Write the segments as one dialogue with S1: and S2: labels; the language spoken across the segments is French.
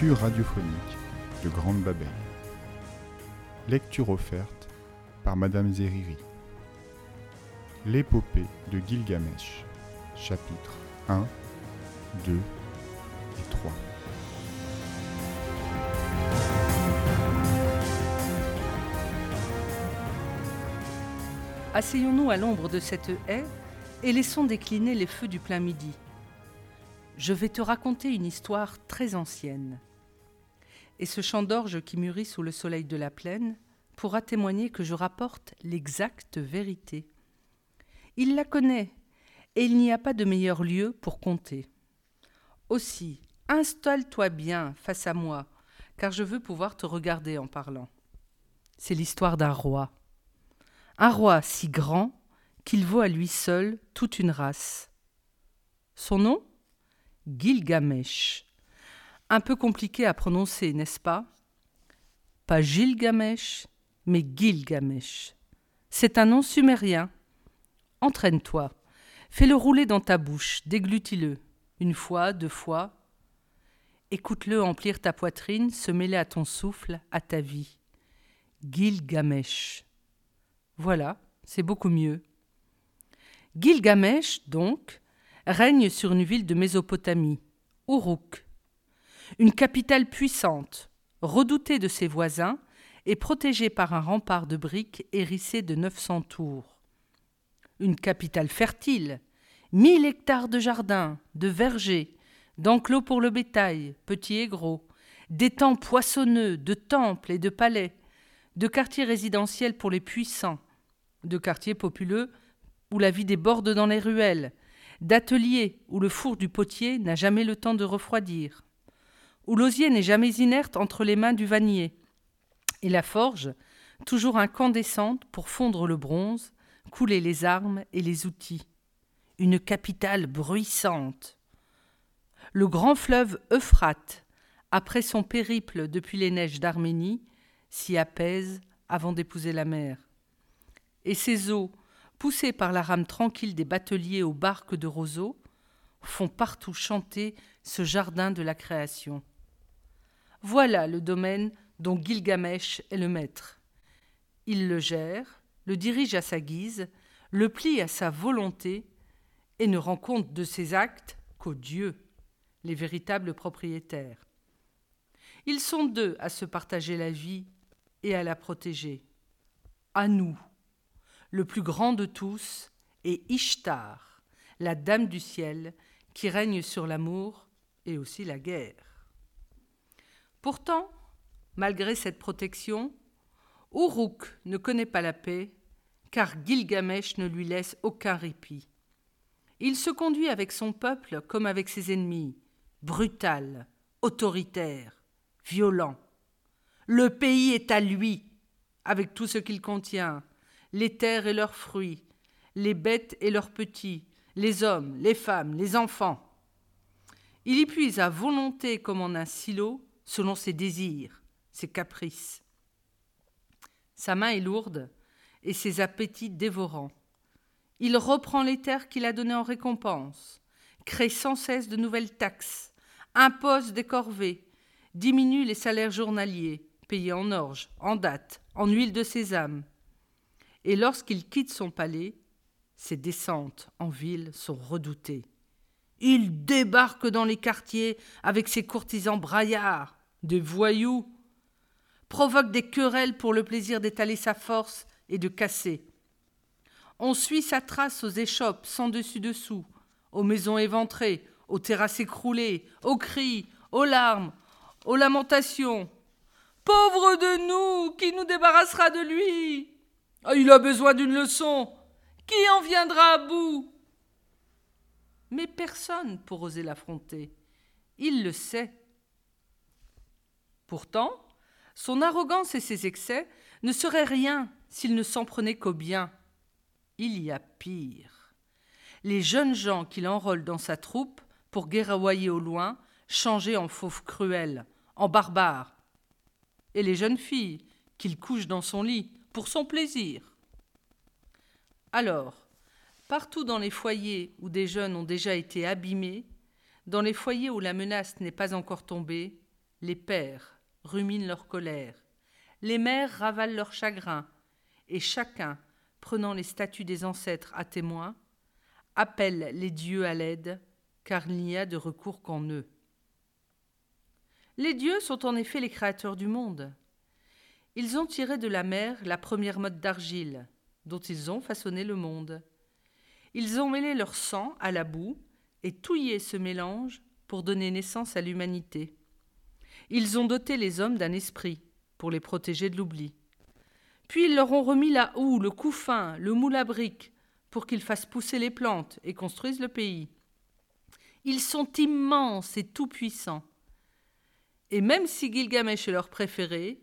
S1: Les lectures radiophoniques de Grande Babel. Lecture offerte par Madame Zeriri. L'épopée de Gilgamesh. Chapitres 1, 2 et 3.
S2: Asseyons-nous à l'ombre de cette haie et laissons décliner les feux du plein midi. Je vais te raconter une histoire très ancienne. Et ce chant d'orge qui mûrit sous le soleil de la plaine pourra témoigner que je rapporte l'exacte vérité. Il la connaît, et il n'y a pas de meilleur lieu pour compter. Aussi, installe-toi bien face à moi, car je veux pouvoir te regarder en parlant. C'est l'histoire d'un roi. Un roi si grand qu'il vaut à lui seul toute une race. Son nom? Gilgamesh. Un peu compliqué à prononcer, n'est-ce pas? Pas Gilgamesh, mais Gilgamesh. C'est un nom sumérien. Entraîne-toi. Fais-le rouler dans ta bouche, déglutis-le. Une fois, deux fois. Écoute-le emplir ta poitrine, se mêler à ton souffle, à ta vie. Gilgamesh. Voilà, c'est beaucoup mieux. Gilgamesh, donc, règne sur une ville de Mésopotamie, Uruk, une capitale puissante, redoutée de ses voisins et protégée par un rempart de briques hérissé de 900 tours. Une capitale fertile, mille hectares de jardins, de vergers, d'enclos pour le bétail, petits et gros, d'étangs poissonneux, de temples et de palais, de quartiers résidentiels pour les puissants, de quartiers populeux où la vie déborde dans les ruelles, d'ateliers où le four du potier n'a jamais le temps de refroidir, où l'osier n'est jamais inerte entre les mains du vannier, et la forge, toujours incandescente pour fondre le bronze, couler les armes et les outils. Une capitale bruissante. Le grand fleuve Euphrate, après son périple depuis les neiges d'Arménie, s'y apaise avant d'épouser la mer. Et ses eaux, poussés par la rame tranquille des bateliers aux barques de roseaux, font partout chanter ce jardin de la création. Voilà le domaine dont Gilgamesh est le maître. Il le gère, le dirige à sa guise, le plie à sa volonté, et ne rend compte de ses actes qu'aux dieux, les véritables propriétaires. Ils sont deux à se partager la vie et à la protéger. À nous, le plus grand de tous est Ishtar, la dame du ciel, qui règne sur l'amour et aussi la guerre. Pourtant, malgré cette protection, Uruk ne connaît pas la paix, car Gilgamesh ne lui laisse aucun répit. Il se conduit avec son peuple comme avec ses ennemis, brutal, autoritaire, violent. Le pays est à lui, avec tout ce qu'il contient, les terres et leurs fruits, les bêtes et leurs petits, les hommes, les femmes, les enfants. Il y puise à volonté comme en un silo, selon ses désirs, ses caprices. Sa main est lourde et ses appétits dévorants. Il reprend les terres qu'il a données en récompense, crée sans cesse de nouvelles taxes, impose des corvées, diminue les salaires journaliers, payés en orge, en date, en huile de sésame, et lorsqu'il quitte son palais, ses descentes en ville sont redoutées. Il débarque dans les quartiers avec ses courtisans braillards, des voyous, provoque des querelles pour le plaisir d'étaler sa force et de casser. On suit sa trace aux échoppes sans dessus-dessous, aux maisons éventrées, aux terrasses écroulées, aux cris, aux larmes, aux lamentations. Pauvre de nous, qui nous débarrassera de lui? Ah, il a besoin d'une leçon. Qui en viendra à bout? Mais personne pour oser l'affronter. Il le sait. Pourtant, son arrogance et ses excès ne seraient rien s'il ne s'en prenait qu'au bien. Il y a pire. Les jeunes gens qu'il enrôle dans sa troupe pour guerroyer au loin, changés en fauves cruels, en barbares. Et les jeunes filles qu'il couche dans son lit, pour son plaisir. Alors, partout dans les foyers où des jeunes ont déjà été abîmés, dans les foyers où la menace n'est pas encore tombée, Les pères ruminent leur colère, les mères ravalent leur chagrin, et chacun, prenant les statues des ancêtres à témoin, appelle les dieux à l'aide, car il n'y a de recours qu'en eux. Les dieux sont en effet les créateurs du monde. Ils ont tiré de la mer la première mode d'argile, dont ils ont façonné le monde. Ils ont mêlé leur sang à la boue et touillé ce mélange pour donner naissance à l'humanité. Ils ont doté les hommes d'un esprit pour les protéger de l'oubli. Puis ils leur ont remis la houe, le couffin, le moule à briques pour qu'ils fassent pousser les plantes et construisent le pays. Ils sont immenses et tout-puissants. Et même si Gilgamesh est leur préféré,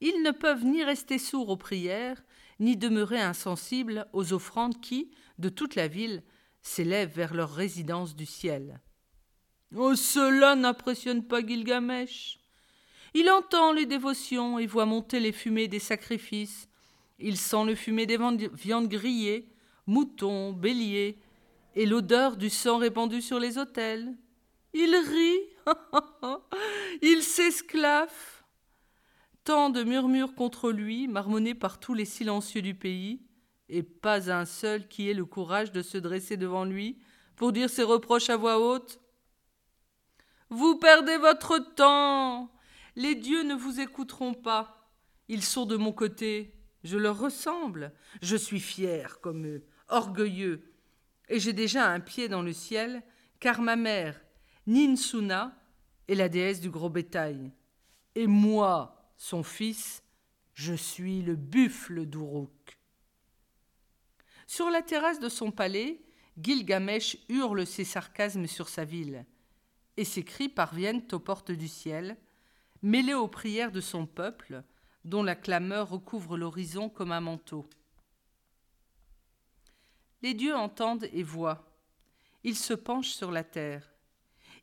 S2: ils ne peuvent ni rester sourds aux prières, ni demeurer insensibles aux offrandes qui, de toute la ville, s'élèvent vers leur résidence du ciel. Oh, cela n'impressionne pas Gilgamesh. Il entend les dévotions et voit monter les fumées des sacrifices. Il sent le fumet des viandes grillées, moutons, béliers, et l'odeur du sang répandu sur les autels. Il rit, il s'esclaffe. Tant de murmures contre lui, marmonnés par tous les silencieux du pays, et pas un seul qui ait le courage de se dresser devant lui pour dire ses reproches à voix haute. Vous perdez votre temps. Les dieux ne vous écouteront pas. Ils sont de mon côté. Je leur ressemble. Je suis fier comme eux, orgueilleux. Et j'ai déjà un pied dans le ciel, car ma mère, Ninsuna, est la déesse du gros bétail. Et moi, son fils, je suis le buffle d'Uruk. Sur la terrasse de son palais, Gilgamesh hurle ses sarcasmes sur sa ville, et ses cris parviennent aux portes du ciel, mêlés aux prières de son peuple, dont la clameur recouvre l'horizon comme un manteau. Les dieux entendent et voient. Ils se penchent sur la terre.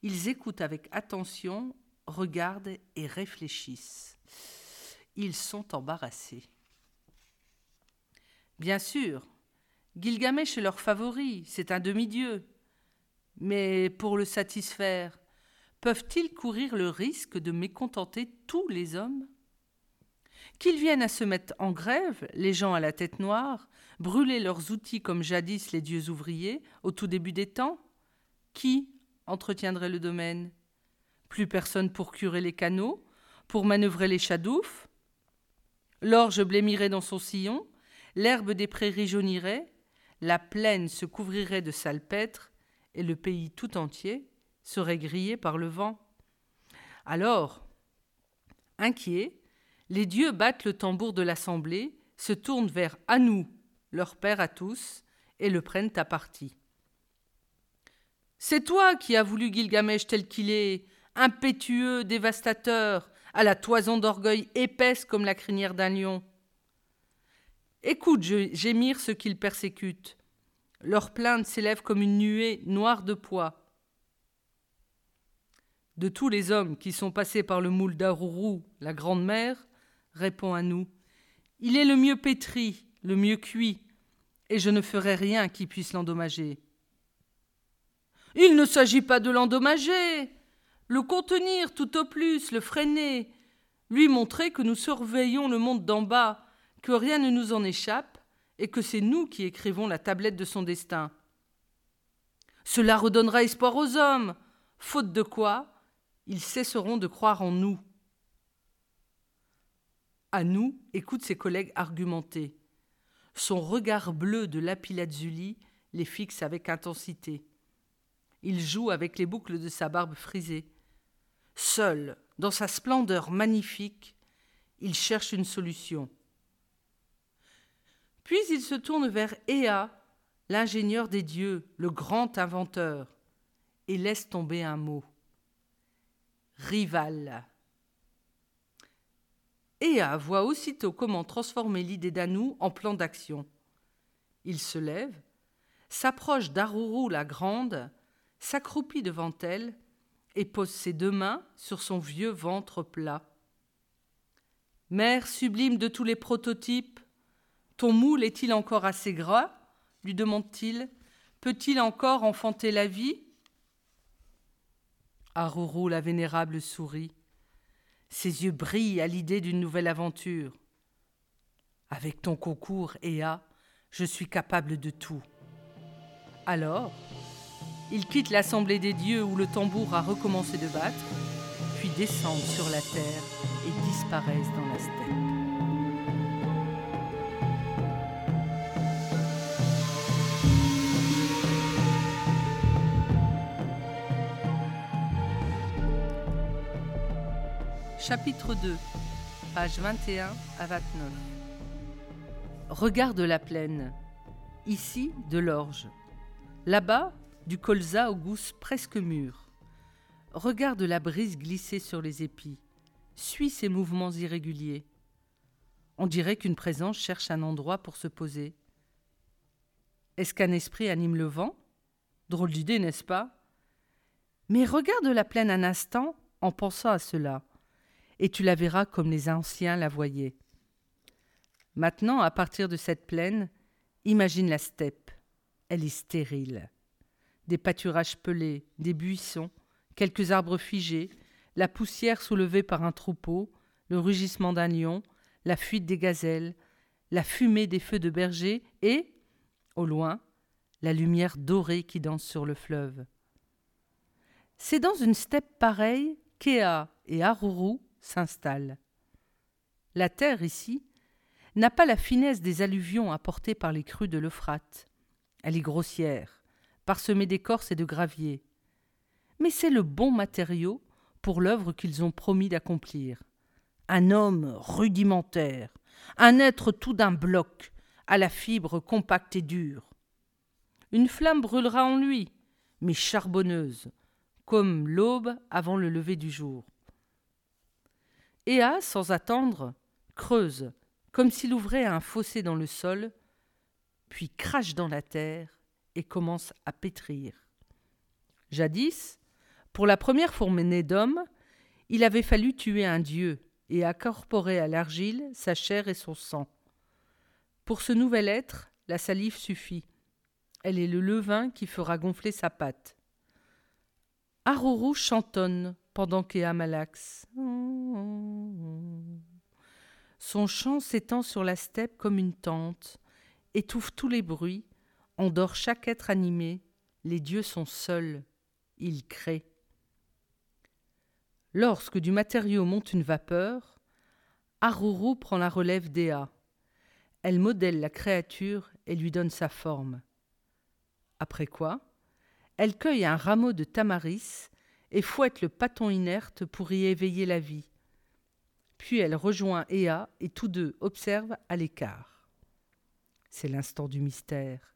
S2: Ils écoutent avec attention, regardent et réfléchissent. Ils sont embarrassés. Bien sûr, Gilgamesh est leur favori, c'est un demi-dieu. Mais pour le satisfaire, peuvent-ils courir le risque de mécontenter tous les hommes? Qu'ils viennent à se mettre en grève, les gens à la tête noire, brûler leurs outils comme jadis les dieux ouvriers, au tout début des temps? Qui entretiendrait le domaine? Plus personne pour curer les canaux, pour manœuvrer les chadoufs? L'orge blêmirait dans son sillon, l'herbe des prairies jaunirait, la plaine se couvrirait de salpêtre et le pays tout entier serait grillé par le vent. Alors, inquiets, les dieux battent le tambour de l'assemblée, se tournent vers Anou, leur père à tous, et le prennent à partie. C'est toi qui as voulu Gilgamesh tel qu'il est, impétueux, dévastateur, à la toison d'orgueil épaisse comme la crinière d'un lion. Écoute gémir ceux qu'ils persécutent. Leurs plaintes s'élèvent comme une nuée noire de poids. De tous les hommes qui sont passés par le moule d'Aruru, la grande mère, répond à nous, il est le mieux pétri, le mieux cuit, et je ne ferai rien qui puisse l'endommager. Il ne s'agit pas de l'endommager, le contenir tout au plus, le freiner, lui montrer que nous surveillons le monde d'en bas, que rien ne nous en échappe et que c'est nous qui écrivons la tablette de son destin. Cela redonnera espoir aux hommes, faute de quoi ils cesseront de croire en nous. À nous, écoute ses collègues argumenter. Son regard bleu de lapis-lazuli les fixe avec intensité. Il joue avec les boucles de sa barbe frisée. Seul, dans sa splendeur magnifique, il cherche une solution. Puis il se tourne vers Ea, l'ingénieur des dieux, le grand inventeur, et laisse tomber un mot. Rival. Ea voit aussitôt comment transformer l'idée d'Anou en plan d'action. Il se lève, s'approche d'Aruru la grande, s'accroupit devant elle et pose ses deux mains sur son vieux ventre plat. Mère sublime de tous les prototypes, ton moule est-il encore assez gras? lui demande-t-il. Peut-il encore enfanter la vie? Aruru la vénérable sourit. Ses yeux brillent à l'idée d'une nouvelle aventure. Avec ton concours, Ea, je suis capable de tout. Alors, ils quittent l'assemblée des dieux où le tambour a recommencé de battre, puis descendent sur la terre et disparaissent dans la steppe. Chapitre 2, pages 21 à 29. Regarde la plaine. Ici, de l'orge. Là-bas, du colza au goût presque mûr. Regarde la brise glisser sur les épis. Suis ses mouvements irréguliers. On dirait qu'une présence cherche un endroit pour se poser. Est-ce qu'un esprit anime le vent? Drôle d'idée, n'est-ce pas? Mais regarde la plaine un instant en pensant à cela et tu la verras comme les anciens la voyaient. Maintenant, à partir de cette plaine, imagine la steppe. Elle est stérile. Des pâturages pelés, des buissons, quelques arbres figés, la poussière soulevée par un troupeau, le rugissement d'un lion, la fuite des gazelles, la fumée des feux de berger et, au loin, la lumière dorée qui danse sur le fleuve. C'est dans une steppe pareille qu'Ea et Aruru s'installe. La terre, ici, n'a pas la finesse des alluvions apportées par les crues de l'Euphrate. Elle est grossière, parsemée d'écorces et de gravier. Mais c'est le bon matériau pour l'œuvre qu'ils ont promis d'accomplir. Un homme rudimentaire, un être tout d'un bloc, à la fibre compacte et dure. Une flamme brûlera en lui, mais charbonneuse, comme l'aube avant le lever du jour. Ea, sans attendre, creuse, comme s'il ouvrait un fossé dans le sol, puis crache dans la terre et commence à pétrir. Jadis, pour la première fourmenée d'hommes, il avait fallu tuer un dieu et incorporer à l'argile sa chair et son sang. Pour ce nouvel être, la salive suffit. Elle est le levain qui fera gonfler sa pâte. Aruru chantonne pendant qu'Ea malaxe. Son chant s'étend sur la steppe comme une tente, étouffe tous les bruits, endort chaque être animé. Les dieux sont seuls, ils créent. Lorsque du matériau monte une vapeur, Aruru prend la relève d'Ea. Elle modèle la créature et lui donne sa forme. Après quoi, elle cueille un rameau de tamaris et fouette le pâton inerte pour y éveiller la vie. Puis elle rejoint Ea et tous deux observent à l'écart. C'est l'instant du mystère.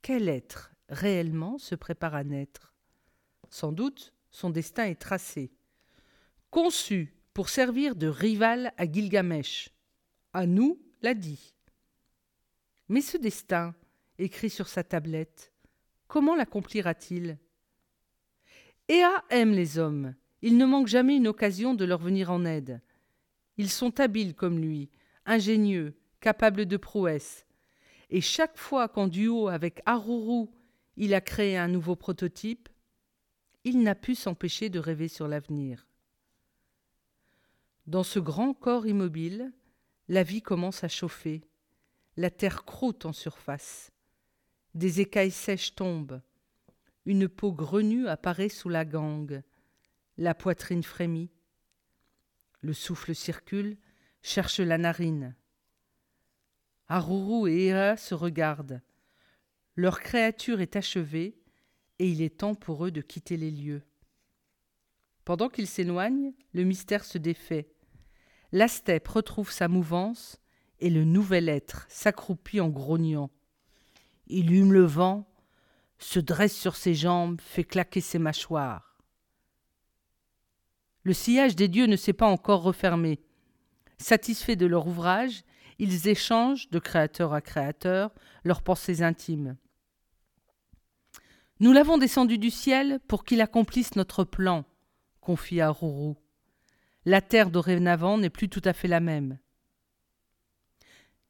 S2: Quel être réellement se prépare à naître? Sans doute, son destin est tracé. Conçu pour servir de rival à Gilgamesh. À nous, l'a dit. Mais ce destin, écrit sur sa tablette, comment l'accomplira-t-il? Ea aime les hommes. Il ne manque jamais une occasion de leur venir en aide. Ils sont habiles comme lui, ingénieux, capables de prouesses. Et chaque fois qu'en duo avec Haruru, il a créé un nouveau prototype, il n'a pu s'empêcher de rêver sur l'avenir. Dans ce grand corps immobile, la vie commence à chauffer. La terre croûte en surface. Des écailles sèches tombent. Une peau grenue apparaît sous la gangue. La poitrine frémit. Le souffle circule, cherche la narine. Haruru et Hera se regardent. Leur créature est achevée et il est temps pour eux de quitter les lieux. Pendant qu'ils s'éloignent, le mystère se défait. La steppe retrouve sa mouvance et le nouvel être s'accroupit en grognant. Il hume le vent, se dresse sur ses jambes, fait claquer ses mâchoires. Le sillage des dieux ne s'est pas encore refermé. Satisfaits de leur ouvrage, ils échangent, de créateur à créateur, leurs pensées intimes. Nous l'avons descendu du ciel pour qu'il accomplisse notre plan, confia Rourou. La terre dorénavant n'est plus tout à fait la même.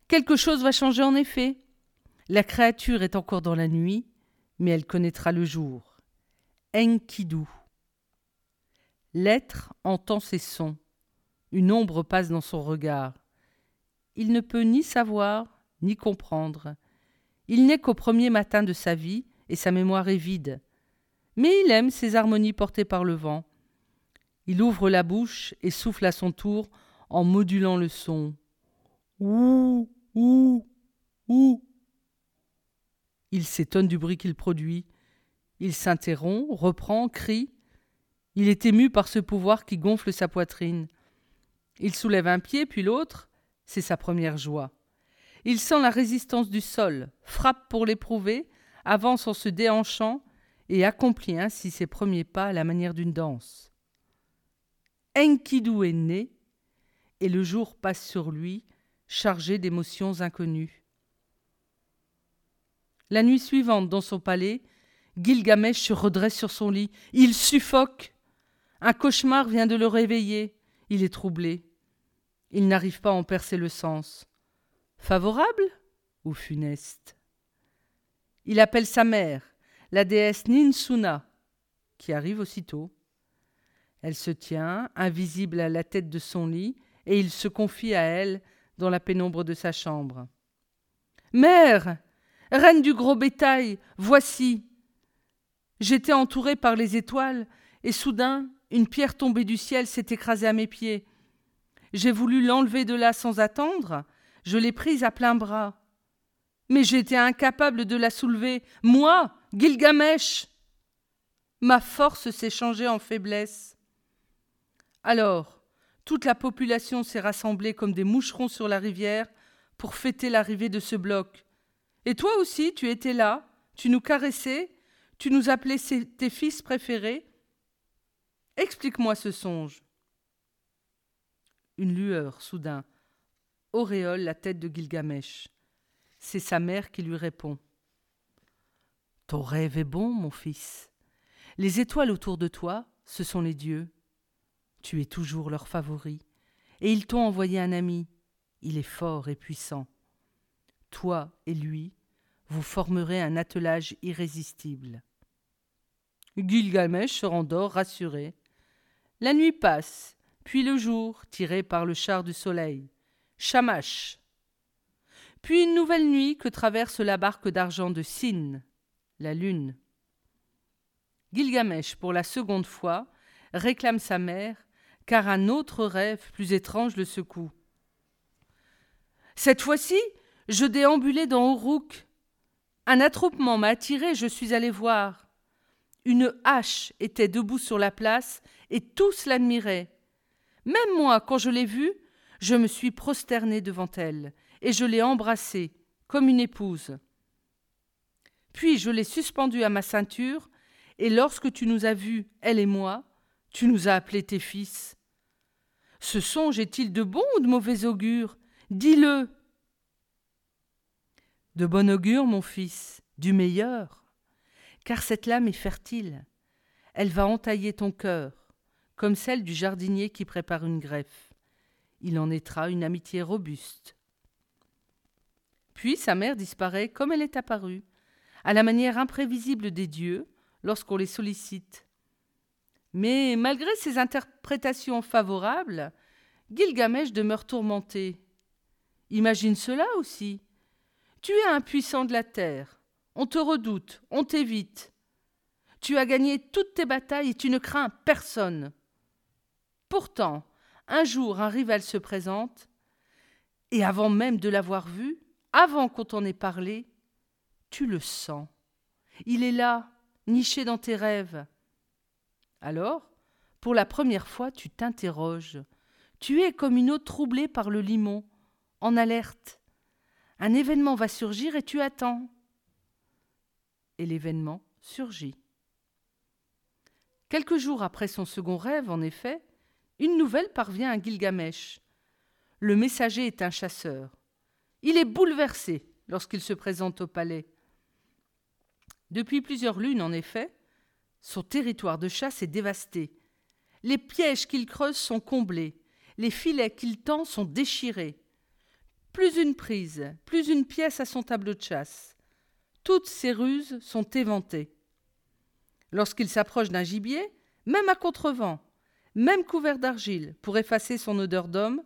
S2: Quelque chose va changer en effet. La créature est encore dans la nuit, mais elle connaîtra le jour. Enkidu. L'être entend ses sons, Une ombre passe dans son regard. Il ne peut ni savoir, ni comprendre. Il n'est qu'au premier matin de sa vie, et sa mémoire est vide. Mais il aime ces harmonies portées par le vent. Il ouvre la bouche et souffle à son tour en modulant le son. Ouh, ouh, ouh. Il s'étonne du bruit qu'il produit. Il s'interrompt, reprend, crie. Il est ému par ce pouvoir qui gonfle sa poitrine. Il soulève un pied puis l'autre, c'est sa première joie. Il sent la résistance du sol, frappe pour l'éprouver, avance en se déhanchant et accomplit ainsi ses premiers pas à la manière d'une danse. Enkidu est né, et le jour passe sur lui, chargé d'émotions inconnues. La nuit suivante, dans son palais, Gilgamesh se redresse sur son lit. Il suffoque. Un cauchemar vient de le réveiller. Il est troublé. Il n'arrive pas à en percer le sens. Favorable ou funeste? Il appelle sa mère, la déesse Ninsuna, qui arrive aussitôt. Elle se tient, invisible à la tête de son lit, et il se confie à elle dans la pénombre de sa chambre. Mère, reine du gros bétail, voici. J'étais entouré par les étoiles, et soudain une pierre tombée du ciel s'est écrasée à mes pieds. J'ai voulu l'enlever de là sans attendre, je l'ai prise à plein bras. Mais j'étais incapable de la soulever, moi, Gilgamesh. Ma force s'est changée en faiblesse. Alors, toute la population s'est rassemblée comme des moucherons sur la rivière pour fêter l'arrivée de ce bloc. Et toi aussi, tu étais là, tu nous caressais, tu nous appelais tes fils préférés. Explique-moi ce songe. Une lueur, soudain, auréole la tête de Gilgamesh. C'est sa mère qui lui répond. Ton rêve est bon, mon fils. Les étoiles autour de toi, ce sont les dieux. Tu es toujours leur favori. Et ils t'ont envoyé un ami. Il est fort et puissant. Toi et lui, vous formerez un attelage irrésistible. Gilgamesh se rendort rassuré. La nuit passe, puis le jour, tiré par le char du soleil. Shamash. Puis une nouvelle nuit que traverse la barque d'argent de Sin, la lune. Gilgamesh, pour la seconde fois, réclame sa mère, car un autre rêve plus étrange le secoue. Cette fois-ci, je déambulais dans Uruk. Un attroupement m'a attiré, je suis allé voir. Une hache était debout sur la place, et tous l'admiraient. Même moi, quand je l'ai vue, je me suis prosterné devant elle, et je l'ai embrassée, comme une épouse. Puis je l'ai suspendue à ma ceinture, et lorsque tu nous as vus, elle et moi, tu nous as appelés tes fils. Ce songe est-il de bon ou de mauvais augure? Dis-le. De bon augure, mon fils, du meilleur, car cette lame est fertile. Elle va entailler ton cœur, comme celle du jardinier qui prépare une greffe il en naîtra une amitié robuste. Puis sa mère disparaît comme elle est apparue, à la manière imprévisible des dieux lorsqu'on les sollicite. Mais malgré ses interprétations favorables, Gilgamesh demeure tourmenté. Imagine cela aussi. Tu es un puissant de la terre. On te redoute, on t'évite. Tu as gagné toutes tes batailles et tu ne crains personne. Pourtant, un jour un rival se présente, et avant même de l'avoir vu, avant qu'on t'en ait parlé, tu le sens. Il est là, niché dans tes rêves. Alors, pour la première fois, tu t'interroges. Tu es comme une eau troublée par le limon, en alerte. Un événement va surgir et tu attends. Et l'événement surgit. Quelques jours après son second rêve, en effet, une nouvelle parvient à Gilgamesh. Le messager est un chasseur. Il est bouleversé lorsqu'il se présente au palais. Depuis plusieurs lunes, en effet, son territoire de chasse est dévasté. Les pièges qu'il creuse sont comblés, les filets qu'il tend sont déchirés. Plus une prise, plus une pièce à son tableau de chasse. Toutes ses ruses sont éventées. Lorsqu'il s'approche d'un gibier, même à contrevent, même couvert d'argile pour effacer son odeur d'homme,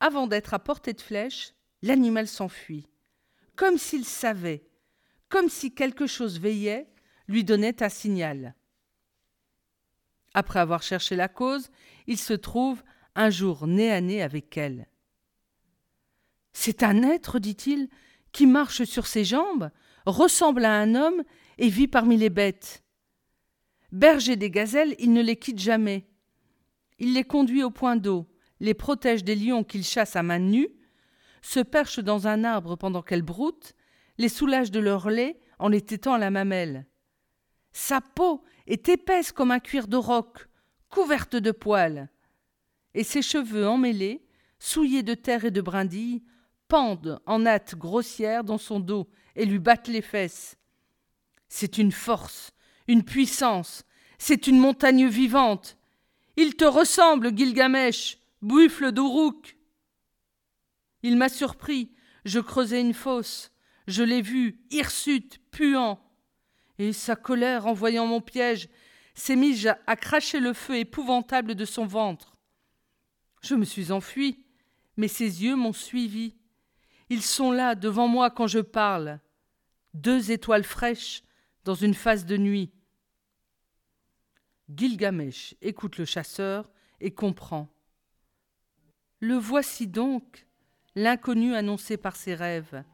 S2: avant d'être à portée de flèche, l'animal s'enfuit, comme s'il savait, comme si quelque chose veillait, lui donnait un signal. Après avoir cherché la cause, il se trouve un jour nez à nez avec elle. C'est un être, dit-il, qui marche sur ses jambes, ressemble à un homme et vit parmi les bêtes. Berger des gazelles, il ne les quitte jamais. Il les conduit au point d'eau, les protège des lions qu'il chasse à main nue, se perche dans un arbre pendant qu'elles broutent, les soulage de leur lait en les tétant à la mamelle. Sa peau est épaisse comme un cuir de roc, couverte de poils, et ses cheveux emmêlés, souillés de terre et de brindilles, pendent en nattes grossières dans son dos et lui battent les fesses. C'est une force, une puissance, c'est une montagne vivante. Il te ressemble, Gilgamesh, buffle d'Uruk. Il m'a surpris, je creusais une fosse, je l'ai vu, hirsute, puant. Et sa colère, en voyant mon piège, s'est mise à cracher le feu épouvantable de son ventre. Je me suis enfui, mais ses yeux m'ont suivi. Ils sont là, devant moi, quand je parle. Deux étoiles fraîches dans une phase de nuit. Gilgamesh écoute le chasseur et comprend. Le voici donc, l'inconnu annoncé par ses rêves.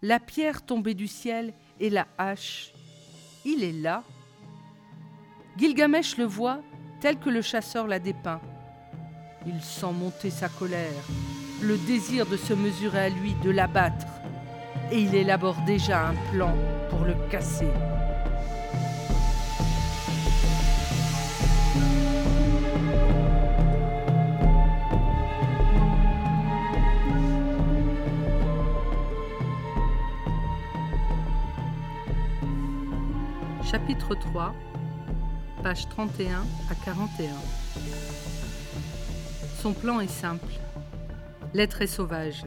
S2: La pierre tombée du ciel et la hache. Il est là. Gilgamesh le voit tel que le chasseur l'a dépeint. Il sent monter sa colère, le désir de se mesurer à lui, de l'abattre, et il élabore déjà un plan pour le casser. Chapitre 3, pages 31 à 41. Son plan est simple. L'être est sauvage.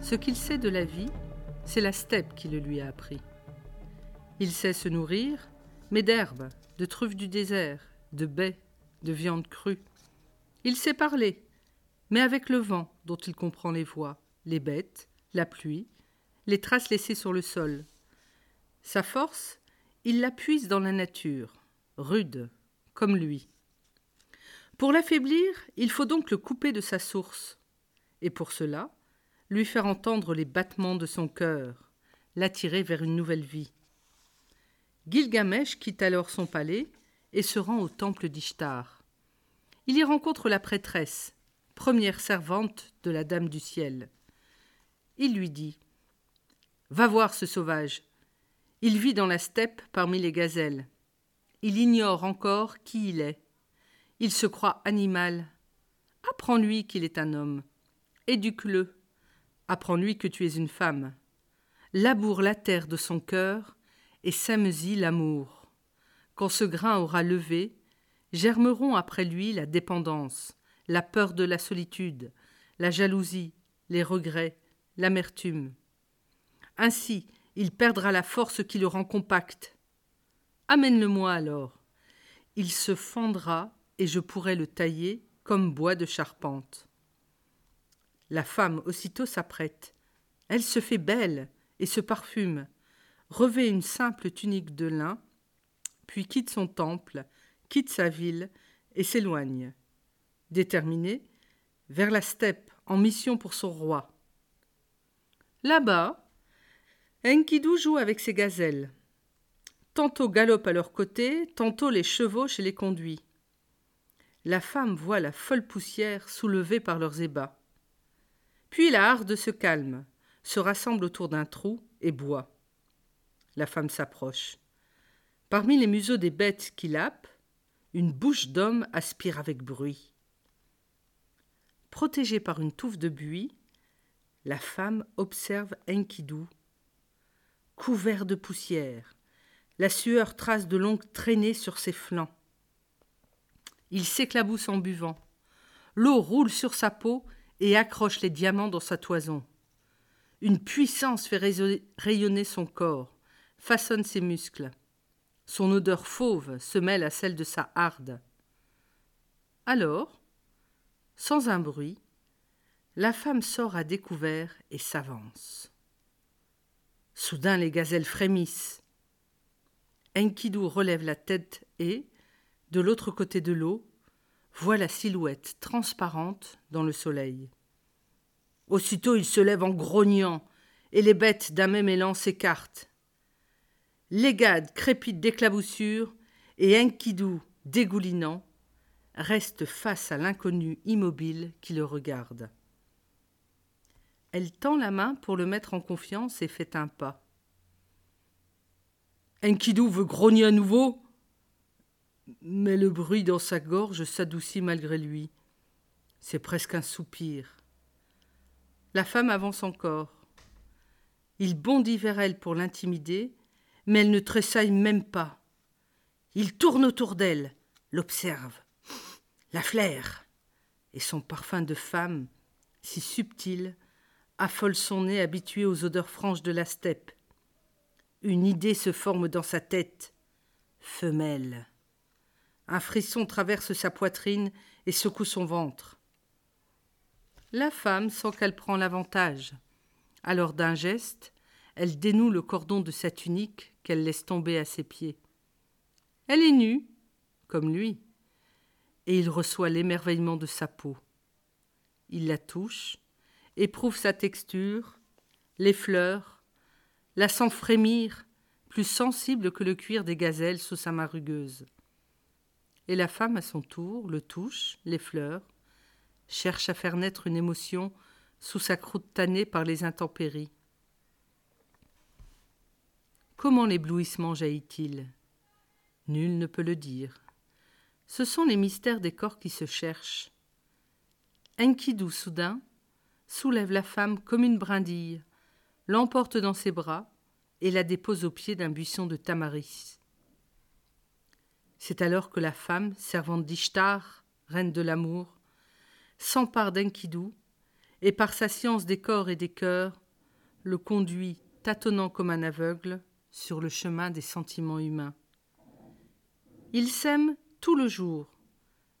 S2: Ce qu'il sait de la vie, c'est la steppe qui le lui a appris. Il sait se nourrir, mais d'herbes, de truffes du désert, de baies, de viande crue. Il sait parler, mais avec le vent dont il comprend les voix, les bêtes, la pluie, les traces laissées sur le sol. Sa force, il la puise dans la nature, rude, comme lui. Pour l'affaiblir, il faut donc le couper de sa source, et pour cela, lui faire entendre les battements de son cœur, l'attirer vers une nouvelle vie. Gilgamesh quitte alors son palais et se rend au temple d'Ishtar. Il y rencontre la prêtresse, première servante de la Dame du ciel. Il lui dit Va voir ce sauvage, il vit dans la steppe parmi les gazelles. Il ignore encore qui il est. Il se croit animal. Apprends-lui qu'il est un homme. Éduque-le. Apprends-lui que tu es une femme. Laboure la terre de son cœur et sème-y l'amour. Quand ce grain aura levé, germeront après lui la dépendance, la peur de la solitude, la jalousie, les regrets, l'amertume. Ainsi, il perdra la force qui le rend compact. Amène-le-moi alors. Il se fendra et je pourrai le tailler comme bois de charpente. La femme aussitôt s'apprête. Elle se fait belle et se parfume, revêt une simple tunique de lin, puis quitte son temple, quitte sa ville et s'éloigne, déterminée, vers la steppe en mission pour son roi. Là-bas, Enkidu joue avec ses gazelles. Tantôt galope à leur côté, tantôt les chevauche et les conduit. La femme voit la folle poussière soulevée par leurs ébats. Puis la harde se calme, se rassemble autour d'un trou et boit. La femme s'approche. Parmi les museaux des bêtes qui lapent, une bouche d'homme aspire avec bruit. Protégée par une touffe de buis, la femme observe Enkidu couvert de poussière. La sueur trace de longues traînées sur ses flancs. Il s'éclabousse en buvant. L'eau roule sur sa peau et accroche les diamants dans sa toison. Une puissance fait rayonner son corps, façonne ses muscles. Son odeur fauve se mêle à celle de sa harde. Alors, sans un bruit, la femme sort à découvert et s'avance. Soudain les gazelles frémissent. Enkidu relève la tête et, de l'autre côté de l'eau, voit la silhouette transparente dans le soleil. Aussitôt il se lève en grognant, et les bêtes d'un même élan s'écartent. L'égade crépite d'éclaboussures, et Enkidu, dégoulinant, reste face à l'inconnu immobile qui le regarde. Elle tend la main pour le mettre en confiance et fait un pas. Enkidu veut grogner à nouveau, mais le bruit dans sa gorge s'adoucit malgré lui. C'est presque un soupir. La femme avance encore. Il bondit vers elle pour l'intimider, mais elle ne tressaille même pas. Il tourne autour d'elle, l'observe, la flaire, et son parfum de femme, si subtil, affole son nez habitué aux odeurs franches de la steppe. Une idée se forme dans sa tête. Femelle. Un frisson traverse sa poitrine et secoue son ventre. La femme sent qu'elle prend l'avantage. Alors d'un geste, elle dénoue le cordon de sa tunique qu'elle laisse tomber à ses pieds. Elle est nue, comme lui, et il reçoit l'émerveillement de sa peau. Il la touche, éprouve sa texture, les fleurs, la sent frémir, plus sensible que le cuir des gazelles sous sa main rugueuse. Et la femme, à son tour, le touche, les fleurs, cherche à faire naître une émotion sous sa croûte tannée par les intempéries. Comment l'éblouissement jaillit-il? Nul ne peut le dire. Ce sont les mystères des corps qui se cherchent. Enkidu, soudain, soulève la femme comme une brindille, l'emporte dans ses bras et la dépose au pied d'un buisson de tamaris. C'est alors que la femme, servante d'Ishtar, reine de l'amour, s'empare d'Enkidu et par sa science des corps et des cœurs, le conduit, tâtonnant comme un aveugle, sur le chemin des sentiments humains. Il sème tout le jour,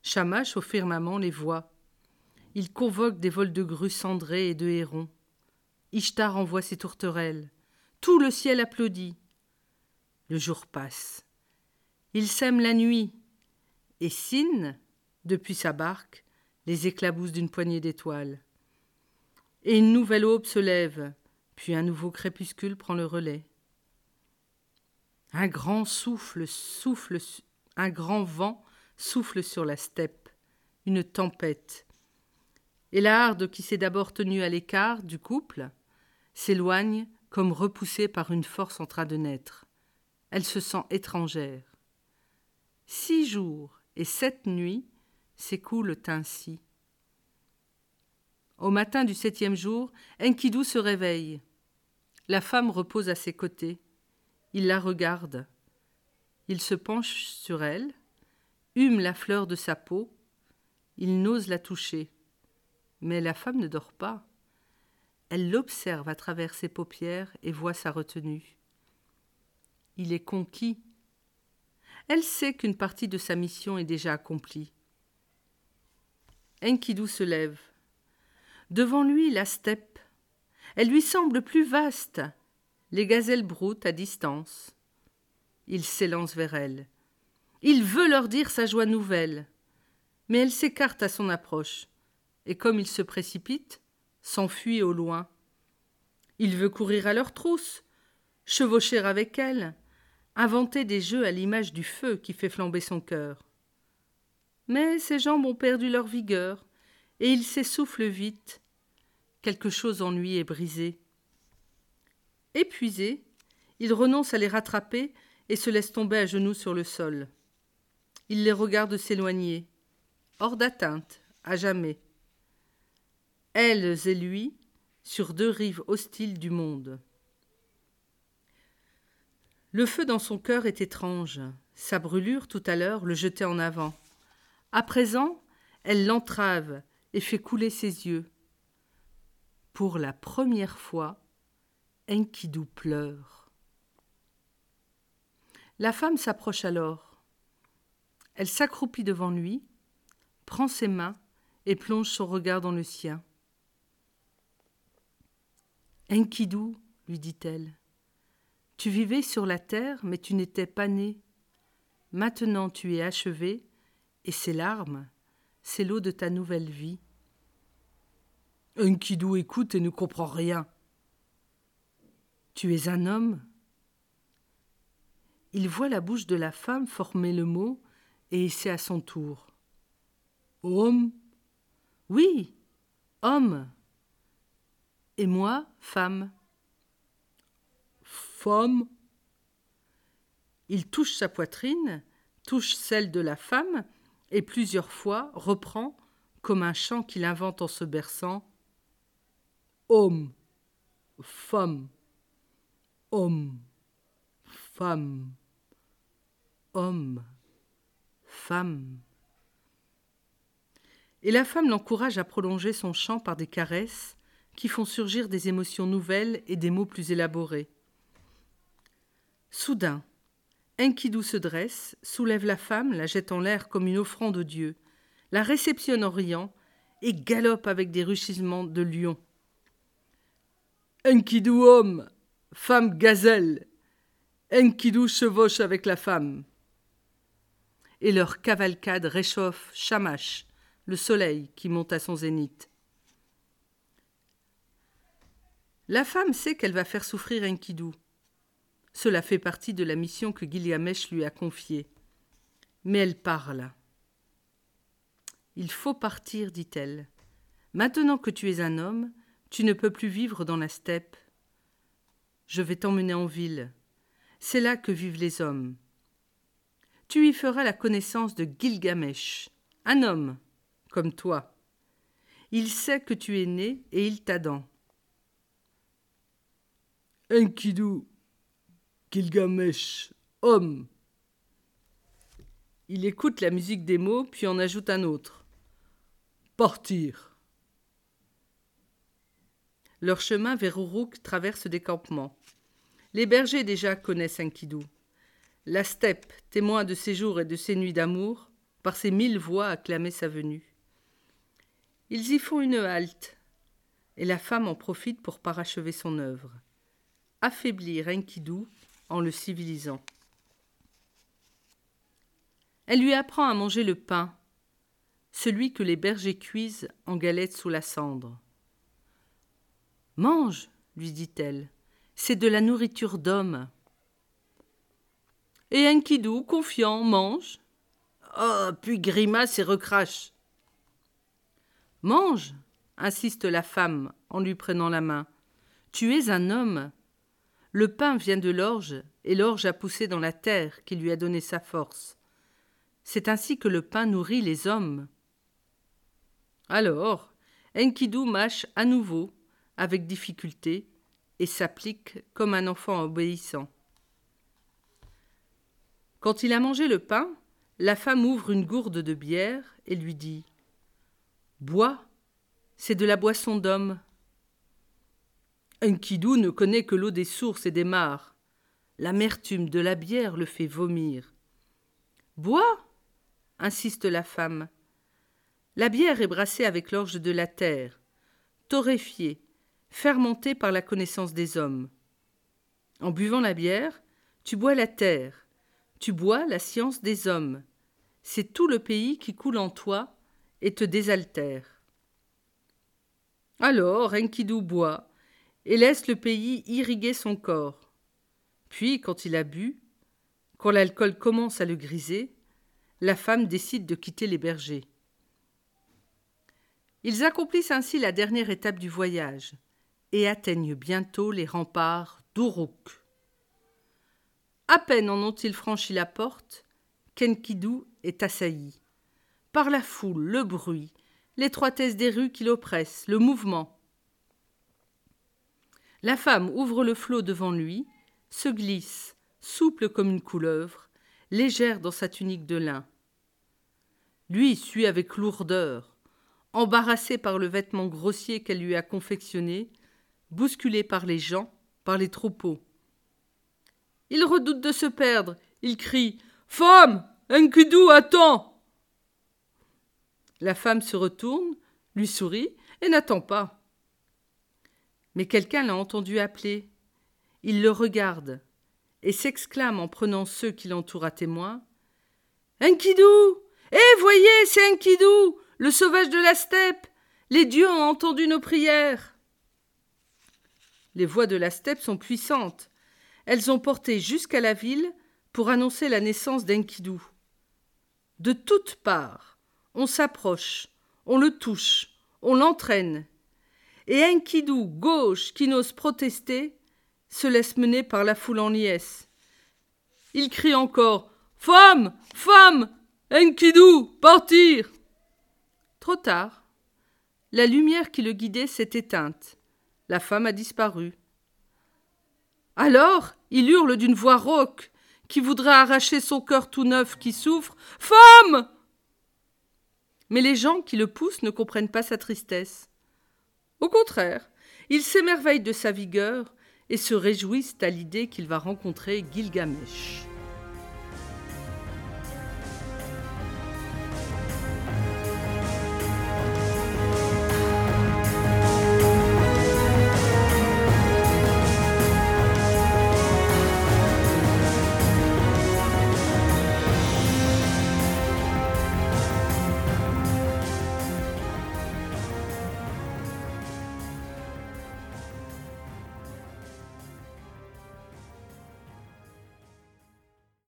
S2: chamache au firmament les voix, il convoque des vols de grues cendrées et de hérons. Ishtar envoie ses tourterelles. Tout le ciel applaudit. Le jour passe. Il sème la nuit. Et Sin, depuis sa barque, les éclabousse d'une poignée d'étoiles. Et une nouvelle aube se lève, puis un nouveau crépuscule prend le relais. Un grand souffle souffle, un grand vent souffle sur la steppe, une tempête, et la harde qui s'est d'abord tenue à l'écart du couple s'éloigne comme repoussée par une force en train de naître. Elle se sent étrangère. Six jours et sept nuits s'écoulent ainsi. Au matin du septième jour, Enkidu se réveille. La femme repose à ses côtés. Il la regarde. Il se penche sur elle, hume la fleur de sa peau. Il n'ose la toucher. Mais la femme ne dort pas. Elle l'observe à travers ses paupières et voit sa retenue. Il est conquis. Elle sait qu'une partie de sa mission est déjà accomplie. Enkidu se lève. Devant lui, la steppe. Elle lui semble plus vaste. Les gazelles broutent à distance. Il s'élance vers elle. Il veut leur dire sa joie nouvelle. Mais elle s'écarte à son approche et comme il se précipite, s'enfuit au loin. Il veut courir à leur trousse, chevaucher avec elles, inventer des jeux à l'image du feu qui fait flamber son cœur. Mais ses jambes ont perdu leur vigueur, et il s'essouffle vite. Quelque chose en lui est brisé. Épuisé, il renonce à les rattraper et se laisse tomber à genoux sur le sol. Il les regarde s'éloigner, hors d'atteinte, à jamais elles et lui, sur deux rives hostiles du monde. Le feu dans son cœur est étrange. Sa brûlure, tout à l'heure, le jetait en avant. À présent, elle l'entrave et fait couler ses yeux. Pour la première fois, Enkidu pleure. La femme s'approche alors. Elle s'accroupit devant lui, prend ses mains et plonge son regard dans le sien. Enkidu, lui dit-elle, tu vivais sur la terre, mais tu n'étais pas né. Maintenant tu es achevé, et ces larmes, c'est l'eau de ta nouvelle vie. Enkidu écoute et ne comprend rien. Tu es un homme Il voit la bouche de la femme former le mot et essaie à son tour. Homme Oui, homme. Et moi, femme. Il touche sa poitrine, touche celle de la femme, et plusieurs fois reprend, comme un chant qu'il invente en se berçant Homme, femme, homme, femme, homme, femme. Et la femme l'encourage à prolonger son chant par des caresses qui font surgir des émotions nouvelles et des mots plus élaborés. Soudain, Enkidu se dresse, soulève la femme, la jette en l'air comme une offrande au Dieu, la réceptionne en riant et galope avec des rugissements de lion. Enkidu homme, femme gazelle, Enkidu chevauche avec la femme. Et leur cavalcade réchauffe Shamash, le soleil qui monte à son zénith. La femme sait qu'elle va faire souffrir Enkidu. Cela fait partie de la mission que Gilgamesh lui a confiée. Mais elle parle. Il faut partir, dit-elle. Maintenant que tu es un homme, tu ne peux plus vivre dans la steppe. Je vais t'emmener en ville. C'est là que vivent les hommes. Tu y feras la connaissance de Gilgamesh, un homme, comme toi. Il sait que tu es né et il t'adore. Enkidu, Gilgamesh, homme. Il écoute la musique des mots, puis en ajoute un autre. Partir. Leur chemin vers Uruk traverse des campements. Les bergers déjà connaissent Enkidu. La steppe, témoin de ses jours et de ses nuits d'amour, par ses mille voix acclamait sa venue. Ils y font une halte, et la femme en profite pour parachever son œuvre affaiblir Enkidu en le civilisant. Elle lui apprend à manger le pain, celui que les bergers cuisent en galettes sous la cendre. Mange, lui dit-elle, c'est de la nourriture d'homme. Et Enkidu, confiant, mange. Oh, puis grimace et recrache. Mange, insiste la femme en lui prenant la main. Tu es un homme, le pain vient de l'orge, et l'orge a poussé dans la terre qui lui a donné sa force. C'est ainsi que le pain nourrit les hommes. Alors, Enkidu mâche à nouveau, avec difficulté, et s'applique comme un enfant obéissant. Quand il a mangé le pain, la femme ouvre une gourde de bière et lui dit Bois, c'est de la boisson d'homme. Enkidu ne connaît que l'eau des sources et des mares. L'amertume de la bière le fait vomir. Bois insiste la femme. La bière est brassée avec l'orge de la terre, torréfiée, fermentée par la connaissance des hommes. En buvant la bière, tu bois la terre, tu bois la science des hommes. C'est tout le pays qui coule en toi et te désaltère. Alors Enkidu boit, et laisse le pays irriguer son corps. Puis, quand il a bu, quand l'alcool commence à le griser, la femme décide de quitter les bergers. Ils accomplissent ainsi la dernière étape du voyage et atteignent bientôt les remparts d'Uruk. À peine en ont-ils franchi la porte qu'Enkidu est assailli. Par la foule, le bruit, l'étroitesse des rues qui l'oppressent, le mouvement. La femme ouvre le flot devant lui, se glisse, souple comme une couleuvre, légère dans sa tunique de lin. Lui suit avec lourdeur, embarrassé par le vêtement grossier qu'elle lui a confectionné, bousculé par les gens, par les troupeaux. Il redoute de se perdre, il crie Femme Enkidu, attends La femme se retourne, lui sourit et n'attend pas. Mais quelqu'un l'a entendu appeler. Il le regarde et s'exclame en prenant ceux qui l'entourent à témoin. Enkidou Eh, voyez, c'est Enkidou, le sauvage de la steppe Les dieux ont entendu nos prières Les voix de la steppe sont puissantes. Elles ont porté jusqu'à la ville pour annoncer la naissance d'Enkidou. De toutes parts, on s'approche, on le touche, on l'entraîne. Et Enkidou, gauche, qui n'ose protester, se laisse mener par la foule en liesse. Il crie encore Femme Femme Enkidou Partir Trop tard. La lumière qui le guidait s'est éteinte. La femme a disparu. Alors, il hurle d'une voix rauque, qui voudrait arracher son cœur tout neuf qui souffre. Femme Mais les gens qui le poussent ne comprennent pas sa tristesse. Au contraire, ils s'émerveillent de sa vigueur et se réjouissent à l'idée qu'il va rencontrer Gilgamesh.